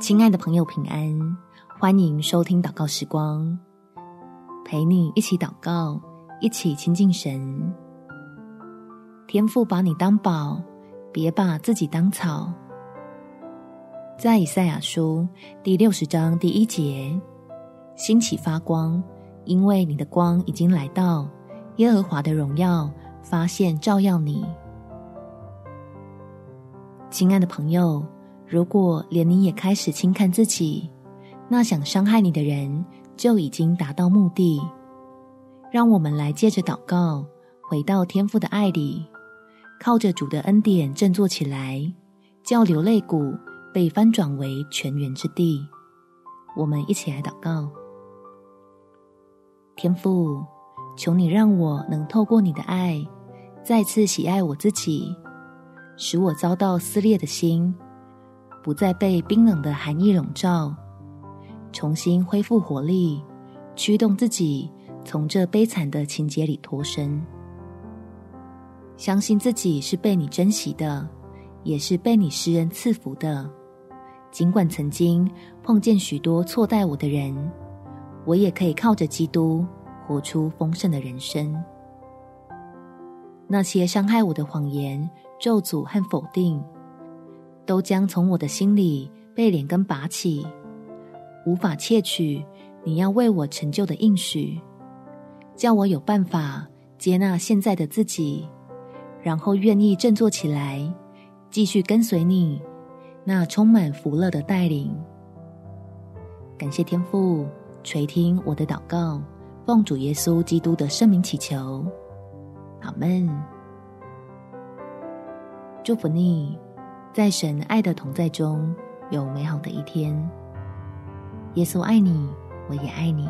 亲爱的朋友，平安！欢迎收听祷告时光，陪你一起祷告，一起亲近神。天父把你当宝，别把自己当草。在以赛亚书第六十章第一节，兴起发光，因为你的光已经来到，耶和华的荣耀发现照耀你。亲爱的朋友。如果连你也开始轻看自己，那想伤害你的人就已经达到目的。让我们来借着祷告，回到天父的爱里，靠着主的恩典振作起来，叫流泪谷被翻转为泉源之地。我们一起来祷告：天父，求你让我能透过你的爱，再次喜爱我自己，使我遭到撕裂的心。不再被冰冷的寒意笼罩，重新恢复活力，驱动自己从这悲惨的情节里脱身。相信自己是被你珍惜的，也是被你施恩赐福的。尽管曾经碰见许多错待我的人，我也可以靠着基督活出丰盛的人生。那些伤害我的谎言、咒诅和否定，都将从我的心里被连根拔起，无法窃取你要为我成就的应许，叫我有办法接纳现在的自己，然后愿意振作起来，继续跟随你那充满福乐的带领。感谢天父垂听我的祷告，奉主耶稣基督的圣名祈求，阿们。祝福你。在神爱的同在中有美好的一天。耶稣爱你，我也爱你。